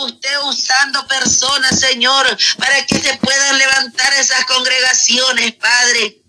usted usando personas, Señor, para que se puedan levantar esas congregaciones, Padre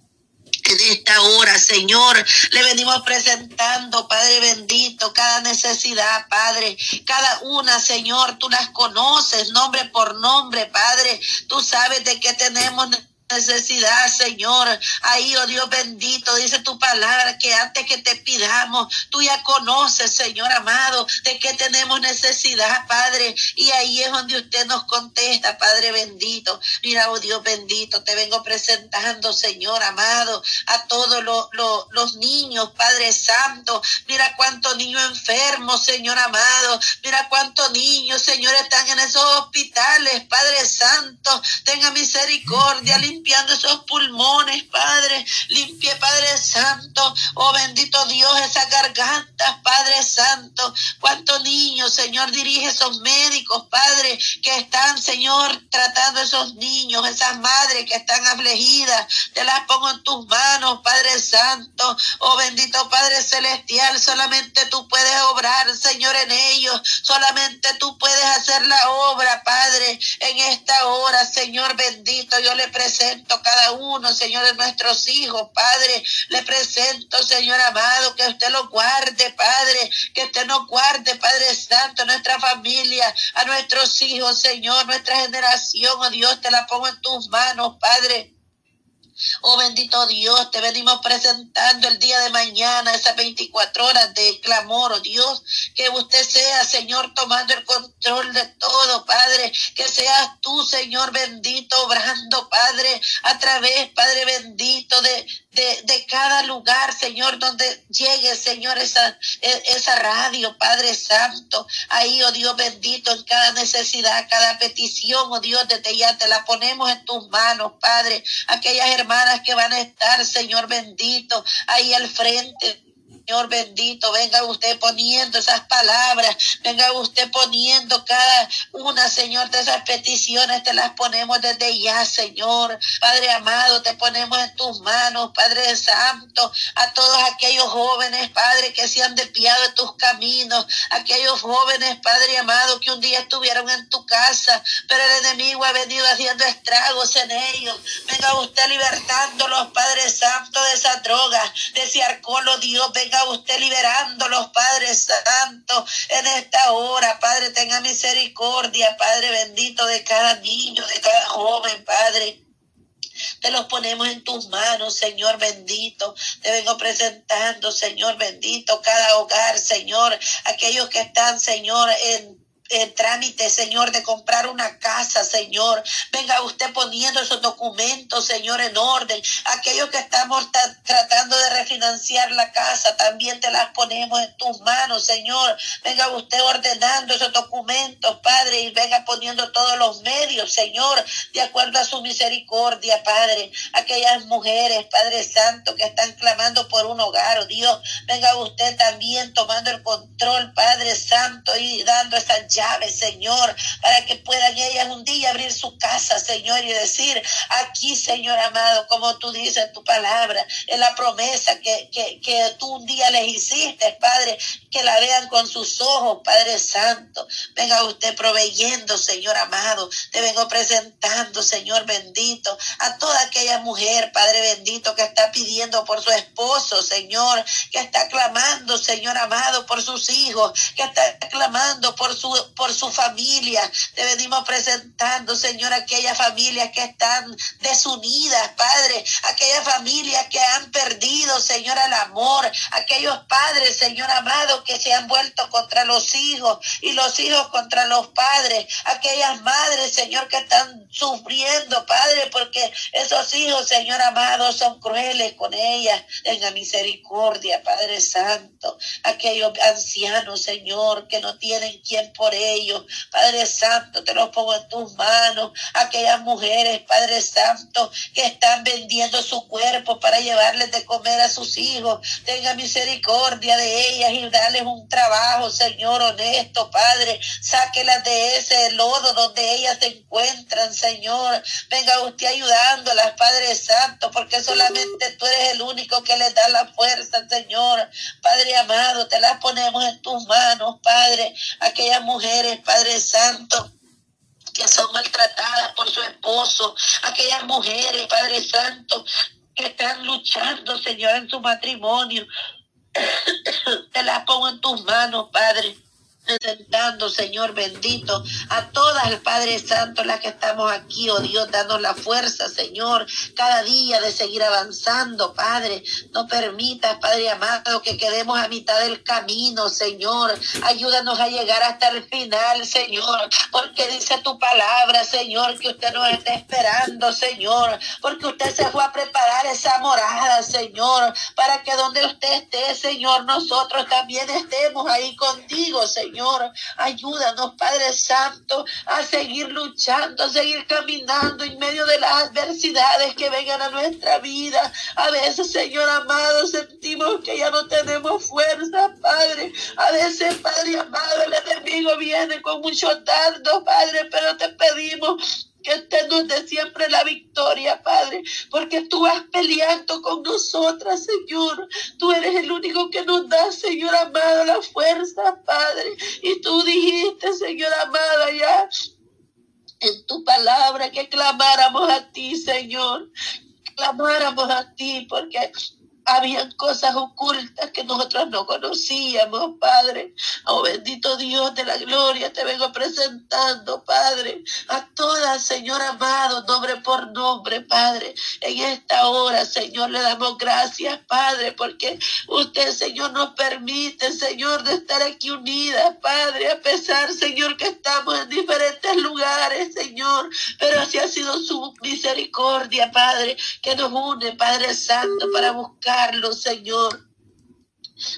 en esta hora, Señor. Le venimos presentando, Padre bendito, cada necesidad, Padre. Cada una, Señor, tú las conoces, nombre por nombre, Padre. Tú sabes de qué tenemos necesidad, Señor. Ahí, oh Dios bendito, dice tu palabra que antes que te pidamos, tú ya conoces, Señor amado, de que tenemos necesidad, Padre. Y ahí es donde usted nos contesta, Padre bendito. Mira, oh Dios bendito, te vengo presentando, Señor amado, a todos los, los, niños, Padre Santo. Mira cuántos niños enfermos, Señor amado. Mira cuántos niños, Señor, están en esos hospitales, Padre Santo. Tenga misericordia, limpiando esos pulmones, Padre. Limpie, Padre Santo. Oh, bendito Dios, esas gargantas, Padre Santo. Cuántos niños, Señor, dirige esos médicos, Padre, que están, Señor, tratando esos niños, esas madres que están afligidas. Te las pongo en tus manos, Padre Santo. Oh, bendito Padre Celestial, solamente tú puedes obrar, Señor, en ellos. Solamente tú puedes hacer la obra, Padre, en esta hora, Señor bendito. Yo le presento presento cada uno, Señor, de nuestros hijos, Padre. Le presento, Señor amado, que usted lo guarde, Padre. Que usted nos guarde, Padre Santo, a nuestra familia, a nuestros hijos, Señor, nuestra generación, oh Dios, te la pongo en tus manos, Padre. Oh bendito Dios, te venimos presentando el día de mañana, esas 24 horas de clamor, oh Dios, que usted sea, Señor, tomando el control de todo, Padre, que seas tú, Señor bendito, obrando, Padre, a través, Padre bendito, de, de, cada lugar, Señor, donde llegue, Señor, esa, e, esa radio, Padre Santo. Ahí, oh Dios bendito, en cada necesidad, cada petición, oh Dios, desde ya te la ponemos en tus manos, Padre. Aquellas hermanas que van a estar, Señor bendito, ahí al frente, Señor bendito, venga usted poniendo esas palabras, venga usted poniendo cada una, Señor, de esas peticiones, te las ponemos desde ya, Señor. Padre amado, te ponemos en tus manos, Padre Santo, a todos aquellos jóvenes, Padre, que se han desviado de tus caminos, aquellos jóvenes, Padre amado, que un día estuvieron en tu casa, pero el enemigo ha venido haciendo estragos en ellos. Venga usted libertándolos, Padre Santo, de esa droga, de ese alcohol, oh Dios, venga usted liberando los Padres Santos en esta hora. Padre, tenga misericordia, Padre bendito de cada niño, de cada joven, Padre. Te los ponemos en tus manos, Señor bendito. Te vengo presentando, Señor bendito, cada hogar, Señor. Aquellos que están, Señor, en trámite, Señor, de comprar una casa, Señor. Venga usted poniendo esos documentos, Señor, en orden. Aquellos que estamos tratando de refinanciar la casa, también te las ponemos en tus manos, Señor. Venga usted ordenando esos documentos, Padre, y venga poniendo todos los medios, Señor, de acuerdo a su misericordia, Padre. Aquellas mujeres, Padre Santo, que están clamando por un hogar, oh Dios. Venga usted también tomando el control, Padre Santo, y dando esa llave, Señor, para que puedan ellas un día abrir su casa, Señor, y decir, aquí, Señor amado, como tú dices en tu palabra, en la promesa que, que, que tú un día les hiciste, Padre, que la vean con sus ojos, Padre Santo. Venga usted proveyendo, Señor amado. Te vengo presentando, Señor bendito, a toda aquella mujer, Padre bendito, que está pidiendo por su esposo, Señor, que está clamando, Señor amado, por sus hijos, que está clamando por su por su familia. Te venimos presentando, Señor, aquellas familias que están desunidas, Padre, aquellas familias que han perdido, Señor, el amor, aquellos padres, Señor amado, que se han vuelto contra los hijos y los hijos contra los padres, aquellas madres, Señor, que están sufriendo, Padre, porque esos hijos, Señor amado, son crueles con ellas. Tenga misericordia, Padre Santo, aquellos ancianos, Señor, que no tienen quien por ellos. Padre Santo, te los pongo en tus manos. Aquellas mujeres, Padre Santo, que están vendiendo su cuerpo para llevarles de comer a sus hijos. Tenga misericordia de ellas y darles un trabajo, Señor, honesto, Padre. Sáquelas de ese lodo donde ellas se encuentran, Señor. Venga usted ayudándolas, Padre Santo, porque solamente tú eres el único que les da la fuerza, Señor. Padre amado, te las ponemos en tus manos, Padre. Aquellas mujeres mujeres, Padre Santo que son maltratadas por su esposo, aquellas mujeres, Padre Santo, que están luchando, Señor, en su matrimonio. Te las pongo en tus manos, Padre presentando, Señor bendito, a todas, Padre Santo, las que estamos aquí, oh Dios, danos la fuerza, Señor, cada día de seguir avanzando, Padre. No permitas, Padre amado, que quedemos a mitad del camino, Señor. Ayúdanos a llegar hasta el final, Señor, porque dice tu palabra, Señor, que usted nos está esperando, Señor, porque usted se fue a preparar esa morada, Señor, para que donde usted esté, Señor, nosotros también estemos ahí contigo, Señor. Señor. Ayúdanos, Padre Santo, a seguir luchando, a seguir caminando en medio de las adversidades que vengan a nuestra vida. A veces, Señor amado, sentimos que ya no tenemos fuerza, Padre. A veces, Padre amado, el enemigo viene con mucho dardo, Padre, pero te pedimos que usted nos dé siempre la victoria, Padre, porque tú vas peleando con nosotras, Señor. Tú eres el único que nos da, Señor amado, la fuerza, Padre. Y tú dijiste, Señor amado, ya en tu palabra que clamáramos a ti, Señor. Clamáramos a ti, porque habían cosas ocultas que nosotros no conocíamos, Padre. Oh bendito Dios de la gloria, te vengo presentando, Padre, a todas, Señor amado, nombre por nombre, Padre. En esta hora, Señor, le damos gracias, Padre, porque usted, Señor, nos permite, Señor, de estar aquí unidas, Padre, a pesar, Señor, que estamos en diferentes lugares, Señor, pero así ha sido su misericordia, Padre, que nos une, Padre Santo, para buscar Señor.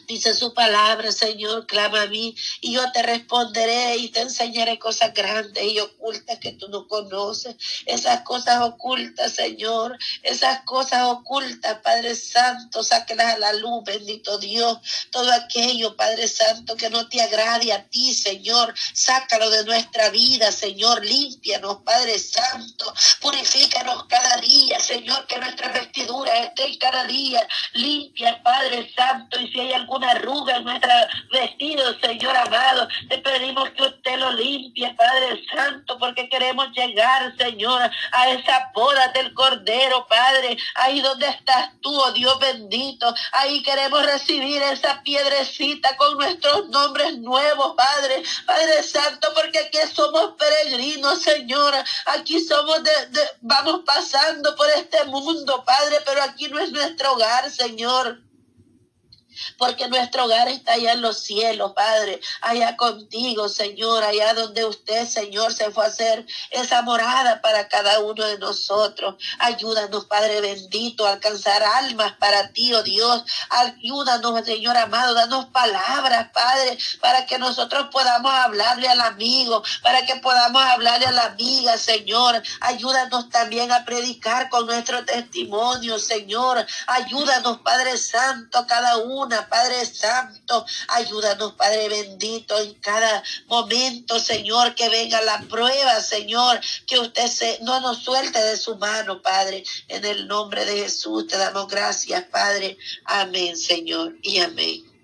Dice su palabra, Señor, clama a mí y yo te responderé y te enseñaré cosas grandes y ocultas que tú no conoces. Esas cosas ocultas, Señor, esas cosas ocultas, Padre Santo, sáquelas a la luz, bendito Dios. Todo aquello, Padre Santo, que no te agrade a ti, Señor, sácalo de nuestra vida, Señor. Límpianos, Padre Santo. Purifícanos cada día, Señor, que nuestras vestiduras estén cada día limpias, Padre Santo. Y si hay alguna arruga en nuestro vestido, Señor amado, te pedimos que usted lo limpie, Padre Santo, porque queremos llegar, Señor, a esa boda del Cordero, Padre, ahí donde estás tú, oh Dios bendito, ahí queremos recibir esa piedrecita con nuestros nombres nuevos, Padre, Padre Santo, porque aquí somos peregrinos, Señor, aquí somos de, de vamos pasando por este mundo, Padre, pero aquí no es nuestro hogar, Señor porque nuestro hogar está allá en los cielos, Padre, allá contigo, Señor, allá donde usted, Señor, se fue a hacer esa morada para cada uno de nosotros. Ayúdanos, Padre bendito, a alcanzar almas para ti, oh Dios. Ayúdanos, Señor amado, danos palabras, Padre, para que nosotros podamos hablarle al amigo, para que podamos hablarle a la amiga, Señor. Ayúdanos también a predicar con nuestro testimonio, Señor. Ayúdanos, Padre Santo, cada uno Padre Santo. Ayúdanos, Padre bendito, en cada momento, Señor, que venga la prueba, Señor, que usted se, no nos suelte de su mano, Padre. En el nombre de Jesús te damos gracias, Padre. Amén, Señor, y amén.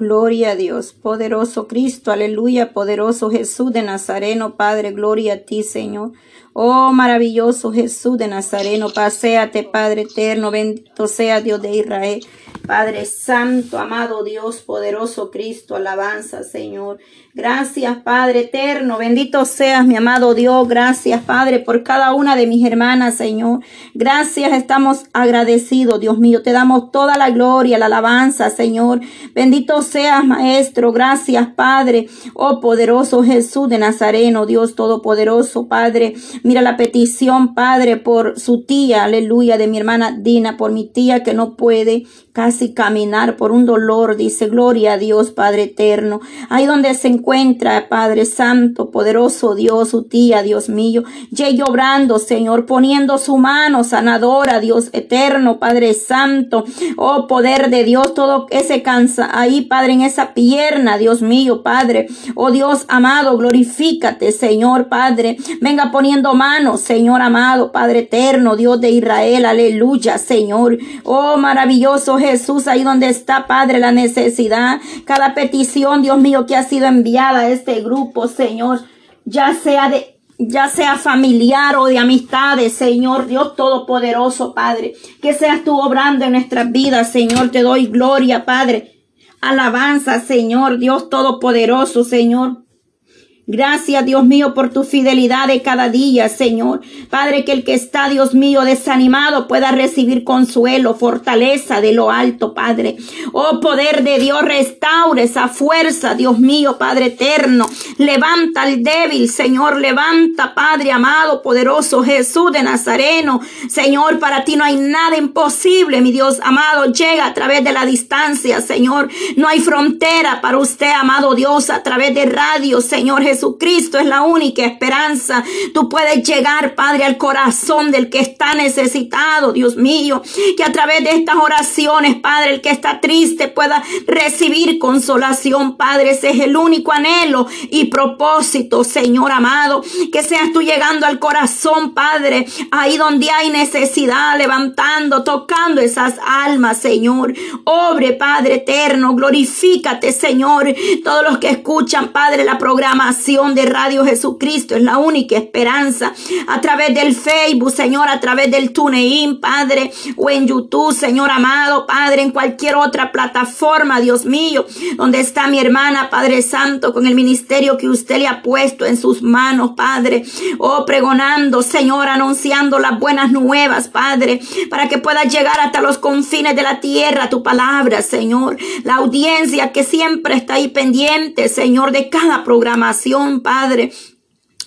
Gloria a Dios, poderoso Cristo, aleluya, poderoso Jesús de Nazareno, Padre, gloria a ti, Señor. Oh maravilloso Jesús de Nazareno, paséate Padre eterno, bendito sea Dios de Israel. Padre Santo, amado Dios, poderoso Cristo, alabanza Señor. Gracias Padre eterno, bendito seas mi amado Dios. Gracias Padre por cada una de mis hermanas Señor. Gracias, estamos agradecidos Dios mío. Te damos toda la gloria, la alabanza Señor. Bendito seas Maestro. Gracias Padre. Oh poderoso Jesús de Nazareno, Dios todopoderoso Padre. Mira la petición, Padre, por su tía, aleluya, de mi hermana Dina, por mi tía que no puede casi caminar por un dolor, dice, gloria a Dios, Padre eterno. Ahí donde se encuentra, Padre Santo, poderoso Dios, su tía, Dios mío, llegue obrando, Señor, poniendo su mano sanadora, Dios eterno, Padre Santo, oh poder de Dios, todo ese cansa ahí, Padre, en esa pierna, Dios mío, Padre, oh Dios amado, glorifícate, Señor, Padre, venga poniendo manos, Señor amado, Padre eterno, Dios de Israel, aleluya, Señor. Oh, maravilloso Jesús, ahí donde está, Padre, la necesidad, cada petición, Dios mío, que ha sido enviada a este grupo, Señor, ya sea de ya sea familiar o de amistades, Señor Dios Todopoderoso, Padre, que seas tú obrando en nuestras vidas, Señor, te doy gloria, Padre. Alabanza, Señor, Dios Todopoderoso, Señor. Gracias, Dios mío, por tu fidelidad de cada día, Señor. Padre, que el que está, Dios mío, desanimado pueda recibir consuelo, fortaleza de lo alto, Padre. Oh, poder de Dios, restaure esa fuerza, Dios mío, Padre eterno. Levanta al débil, Señor. Levanta, Padre amado, poderoso Jesús de Nazareno. Señor, para ti no hay nada imposible, mi Dios amado. Llega a través de la distancia, Señor. No hay frontera para usted, amado Dios, a través de radio, Señor Jesús. Jesucristo es la única esperanza. Tú puedes llegar, Padre, al corazón del que está necesitado, Dios mío. Que a través de estas oraciones, Padre, el que está triste pueda recibir consolación, Padre. Ese es el único anhelo y propósito, Señor amado. Que seas tú llegando al corazón, Padre, ahí donde hay necesidad, levantando, tocando esas almas, Señor. Obre, Padre eterno, glorifícate, Señor. Todos los que escuchan, Padre, la programación de Radio Jesucristo es la única esperanza. A través del Facebook, Señor, a través del TuneIn, Padre, o en YouTube, Señor amado, Padre, en cualquier otra plataforma, Dios mío, donde está mi hermana, Padre Santo, con el ministerio que usted le ha puesto en sus manos, Padre. Oh, pregonando, Señor, anunciando las buenas nuevas, Padre, para que pueda llegar hasta los confines de la tierra tu palabra, Señor. La audiencia que siempre está ahí pendiente, Señor, de cada programación Padre.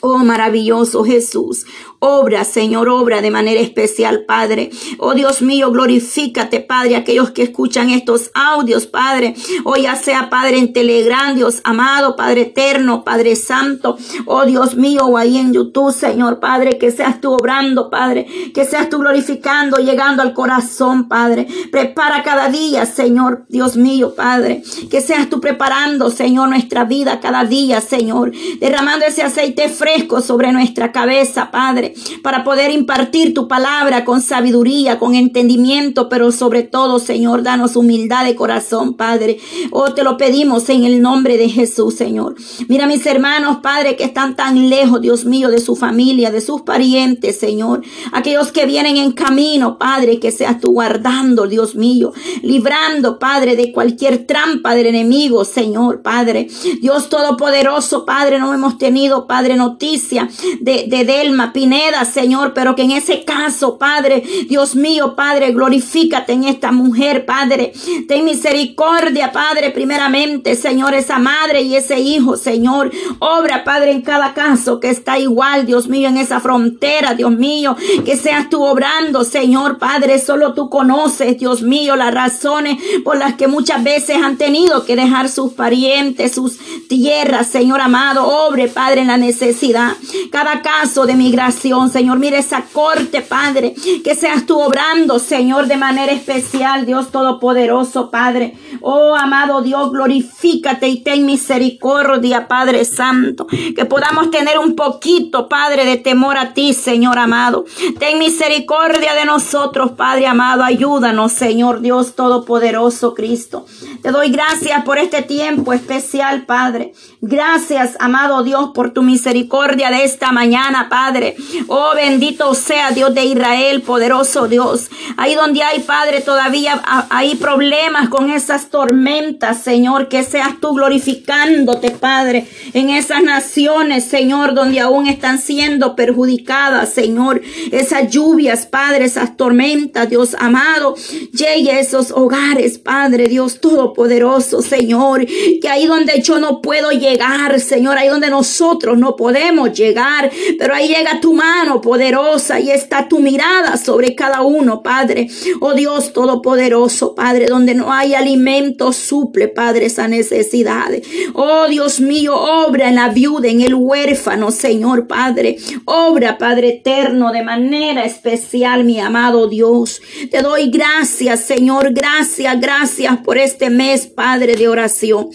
Oh maravilloso Jesús, Obra, Señor, obra de manera especial, Padre. Oh Dios mío, glorifícate, Padre, aquellos que escuchan estos audios, Padre. Oh ya sea, Padre, en Telegram, Dios amado, Padre eterno, Padre santo. Oh Dios mío, o ahí en YouTube, Señor, Padre, que seas tú obrando, Padre. Que seas tú glorificando, llegando al corazón, Padre. Prepara cada día, Señor, Dios mío, Padre. Que seas tú preparando, Señor, nuestra vida cada día, Señor. Derramando ese aceite fresco sobre nuestra cabeza, Padre para poder impartir tu palabra con sabiduría, con entendimiento, pero sobre todo, Señor, danos humildad de corazón, Padre. Oh, te lo pedimos en el nombre de Jesús, Señor. Mira mis hermanos, Padre, que están tan lejos, Dios mío, de su familia, de sus parientes, Señor. Aquellos que vienen en camino, Padre, que seas tú guardando, Dios mío, librando, Padre, de cualquier trampa del enemigo, Señor, Padre. Dios Todopoderoso, Padre, no hemos tenido, Padre, noticia de, de Delma Pineda Señor, pero que en ese caso, Padre, Dios mío, Padre, glorifícate en esta mujer, Padre. Ten misericordia, Padre, primeramente, Señor, esa madre y ese hijo, Señor. Obra, Padre, en cada caso que está igual, Dios mío, en esa frontera, Dios mío, que seas tú obrando, Señor, Padre, solo tú conoces, Dios mío, las razones por las que muchas veces han tenido que dejar sus parientes, sus tierras, Señor amado, obre, Padre, en la necesidad. Cada caso de migración Señor. Mire esa corte, Padre. Que seas tú obrando, Señor, de manera especial, Dios Todopoderoso, Padre. Oh, amado Dios, glorifícate y ten misericordia, Padre Santo. Que podamos tener un poquito, Padre, de temor a ti, Señor amado. Ten misericordia de nosotros, Padre amado. Ayúdanos, Señor Dios Todopoderoso, Cristo. Te doy gracias por este tiempo especial, Padre. Gracias, amado Dios, por tu misericordia de esta mañana, Padre. Oh, bendito sea Dios de Israel, poderoso Dios. Ahí donde hay, Padre, todavía hay problemas con esas tormentas, Señor, que seas tú glorificándote, Padre, en esas naciones, Señor, donde aún están siendo perjudicadas, Señor. Esas lluvias, Padre, esas tormentas, Dios amado, llegue a esos hogares, Padre, Dios todopoderoso, Señor, que ahí donde yo no puedo llegar, Señor, ahí donde nosotros no podemos llegar, pero ahí llega tu mano poderosa y está tu mirada sobre cada uno, Padre. Oh Dios Todopoderoso, Padre, donde no hay alimento, suple, Padre, esa necesidad. Oh Dios mío, obra en la viuda, en el huérfano, Señor, Padre. Obra, Padre eterno, de manera especial, mi amado Dios. Te doy gracias, Señor, gracias, gracias por este mes, Padre, de oración.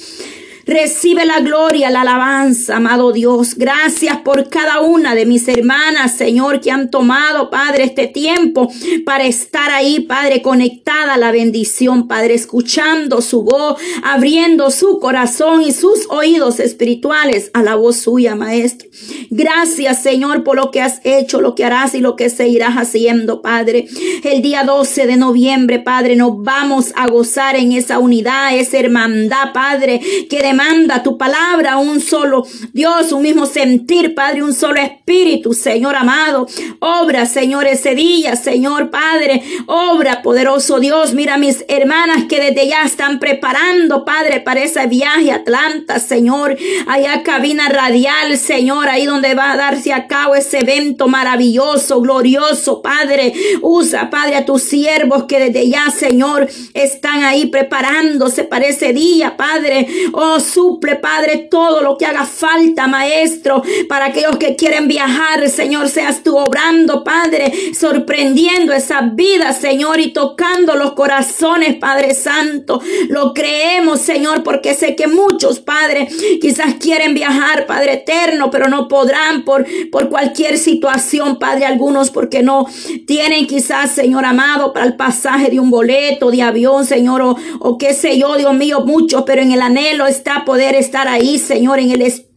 Recibe la gloria, la alabanza, amado Dios. Gracias por cada una de mis hermanas, Señor, que han tomado, Padre, este tiempo para estar ahí, Padre, conectada a la bendición, Padre, escuchando su voz, abriendo su corazón y sus oídos espirituales a la voz suya, Maestro. Gracias, Señor, por lo que has hecho, lo que harás y lo que seguirás haciendo, Padre. El día 12 de noviembre, Padre, nos vamos a gozar en esa unidad, esa hermandad, Padre, que demanda tu palabra, un solo Dios, un mismo sentir, Padre, un solo espíritu, Señor amado. Obra, Señor, ese día, Señor Padre, obra, poderoso Dios. Mira mis hermanas que desde ya están preparando, Padre, para ese viaje a Atlanta, Señor. Allá cabina radial, Señor, ahí donde va a darse a cabo ese evento maravilloso, glorioso, Padre. Usa, Padre, a tus siervos que desde ya, Señor, están ahí preparándose para ese día, Padre. Oh, suple, Padre, todo lo que haga falta, Maestro, para aquellos que quieren viajar, Señor, seas tú obrando, Padre, sorprendiendo esas vidas, Señor, y tocando los corazones, Padre Santo. Lo creemos, Señor, porque sé que muchos, Padre, quizás quieren viajar, Padre eterno, pero no podrán por, por cualquier situación, Padre, algunos porque no tienen quizás, Señor amado, para el pasaje de un boleto de avión, Señor, o, o qué sé yo, Dios mío, muchos, pero en el anhelo está poder estar ahí, Señor, en el Espíritu,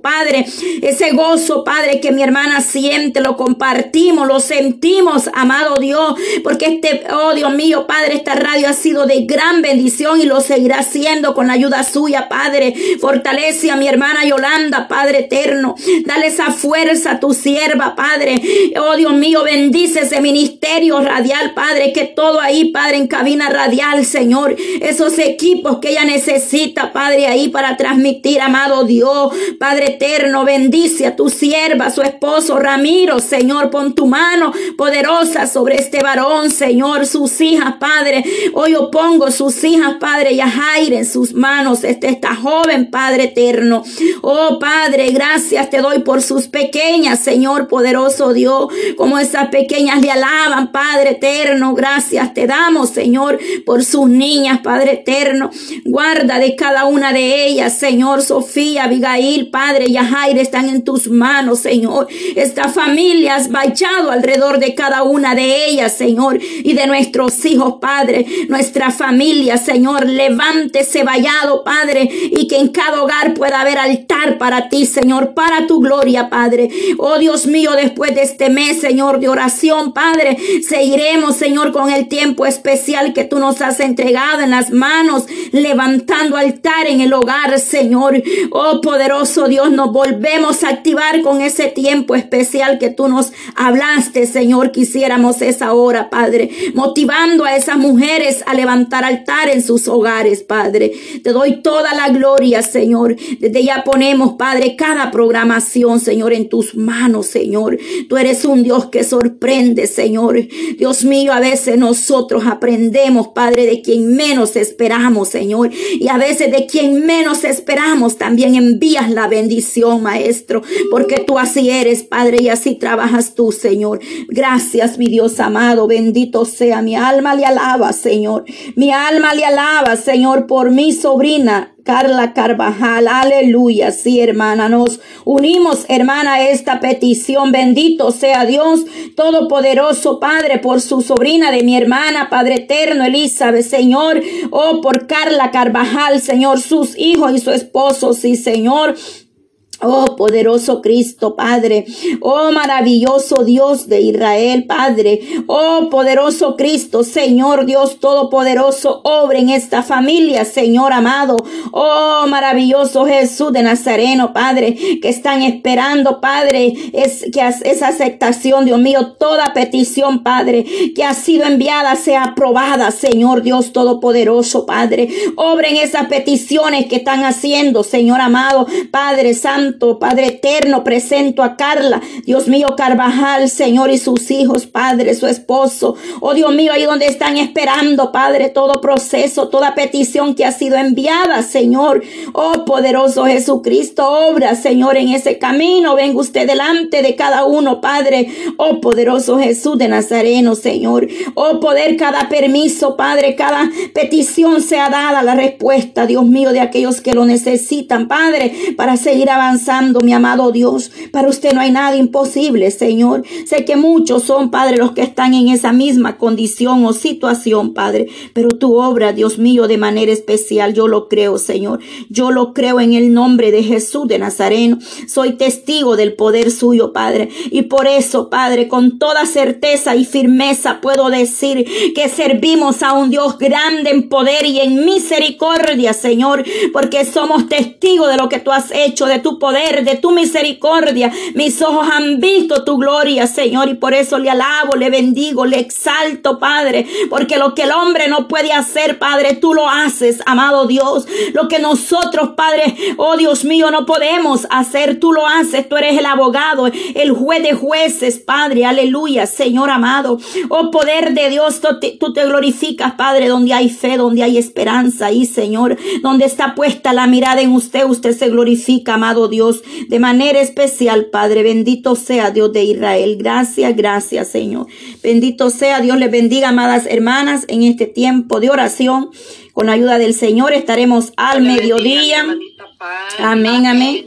Padre, ese gozo, Padre, que mi hermana siente, lo compartimos, lo sentimos, amado Dios, porque este, oh Dios mío, Padre, esta radio ha sido de gran bendición y lo seguirá siendo con la ayuda suya, Padre. Fortalece a mi hermana Yolanda, Padre eterno. Dale esa fuerza a tu sierva, Padre. Oh Dios mío, bendice ese ministerio radial, Padre, que todo ahí, Padre, en cabina radial, Señor. Esos equipos que ella necesita, Padre, ahí para transmitir, amado Dios. Padre eterno, bendice a tu sierva, su esposo Ramiro, Señor, pon tu mano poderosa sobre este varón, Señor, sus hijas, Padre. Hoy yo pongo sus hijas, Padre, y a Jaire en sus manos, este, esta joven, Padre eterno. Oh, Padre, gracias te doy por sus pequeñas, Señor, poderoso Dios, como esas pequeñas le alaban, Padre eterno. Gracias te damos, Señor, por sus niñas, Padre eterno. Guarda de cada una de ellas, Señor, Sofía, Abigail, Padre, y a Jaire están en tus manos, Señor. Esta familia has bachado alrededor de cada una de ellas, Señor, y de nuestros hijos, Padre, nuestra familia, Señor. Levántese vallado, Padre, y que en cada hogar pueda haber altar para ti, Señor, para tu gloria, Padre. Oh Dios mío, después de este mes, Señor, de oración, Padre, seguiremos, Señor, con el tiempo especial que tú nos has entregado en las manos, levantando altar en el hogar, Señor. Oh poderoso Dios, nos volvemos a activar con ese tiempo especial que tú nos hablaste, Señor. Quisiéramos esa hora, Padre, motivando a esas mujeres a levantar altar en sus hogares, Padre. Te doy toda la gloria, Señor. Desde ya ponemos, Padre, cada programación, Señor, en tus manos, Señor. Tú eres un Dios que sorprende, Señor. Dios mío, a veces nosotros aprendemos, Padre, de quien menos esperamos, Señor. Y a veces de quien menos esperamos también envías la bendición, Maestro. Porque tú así eres, Padre, y así trabajas tú, Señor. Gracias, mi Dios amado. Bendito sea mi alma, le alaba, Señor. Mi alma le alaba, Señor, por mi sobrina. Carla Carvajal, aleluya, sí hermana, nos unimos hermana a esta petición, bendito sea Dios Todopoderoso Padre por su sobrina de mi hermana, Padre eterno Elizabeth, Señor, oh por Carla Carvajal, Señor, sus hijos y su esposo, sí Señor, Oh poderoso Cristo, Padre. Oh maravilloso Dios de Israel, Padre. Oh poderoso Cristo, Señor Dios Todopoderoso, obra en esta familia, Señor amado. Oh maravilloso Jesús de Nazareno, Padre, que están esperando, Padre, es que esa aceptación, Dios mío, toda petición, Padre, que ha sido enviada sea aprobada, Señor Dios Todopoderoso, Padre. Obra en esas peticiones que están haciendo, Señor amado, Padre Santo Padre eterno, presento a Carla, Dios mío, Carvajal, Señor, y sus hijos, Padre, su esposo. Oh Dios mío, ahí donde están esperando, Padre, todo proceso, toda petición que ha sido enviada, Señor. Oh poderoso Jesucristo, obra, Señor, en ese camino. Venga usted delante de cada uno, Padre. Oh poderoso Jesús de Nazareno, Señor. Oh poder cada permiso, Padre, cada petición sea dada la respuesta, Dios mío, de aquellos que lo necesitan, Padre, para seguir avanzando, mi amado Dios. Para usted no hay nada imposible, Señor. Sé que muchos son, Padre, los que están en esa misma condición o situación, Padre. Pero tu obra, Dios mío, de manera especial, yo lo creo, Señor. Yo lo creo en el nombre de Jesús de Nazareno. Soy testigo del poder suyo, Padre. Y por eso, Padre, con toda certeza y firmeza puedo decir que servimos a un Dios grande en poder y en misericordia, Señor, porque somos testigos de lo que tú has hecho, de tu poder, de tu misericordia. Mis ojos han visto tu gloria, Señor, y por eso le alabo, le bendigo, le exalto, Padre, porque lo que el hombre no puede hacer, Padre, tú lo haces, amado Dios. Lo que nosotros, Padre, oh Dios mío, no podemos hacer, tú lo haces, tú eres el abogado, el juez de jueces, Padre, aleluya, Señor amado. Oh poder de Dios, tú te, te glorificas, Padre, donde hay fe, donde hay esperanza, ahí, Señor, donde está puesta la mirada en usted, usted se glorifica, amado Dios, de manera especial, Padre, bendito sea Dios de Israel. Gracias, gracias, Señor. Bendito sea Dios, les bendiga, amadas hermanas, en este tiempo de oración. Con la ayuda del Señor estaremos al mediodía. Amén, amén.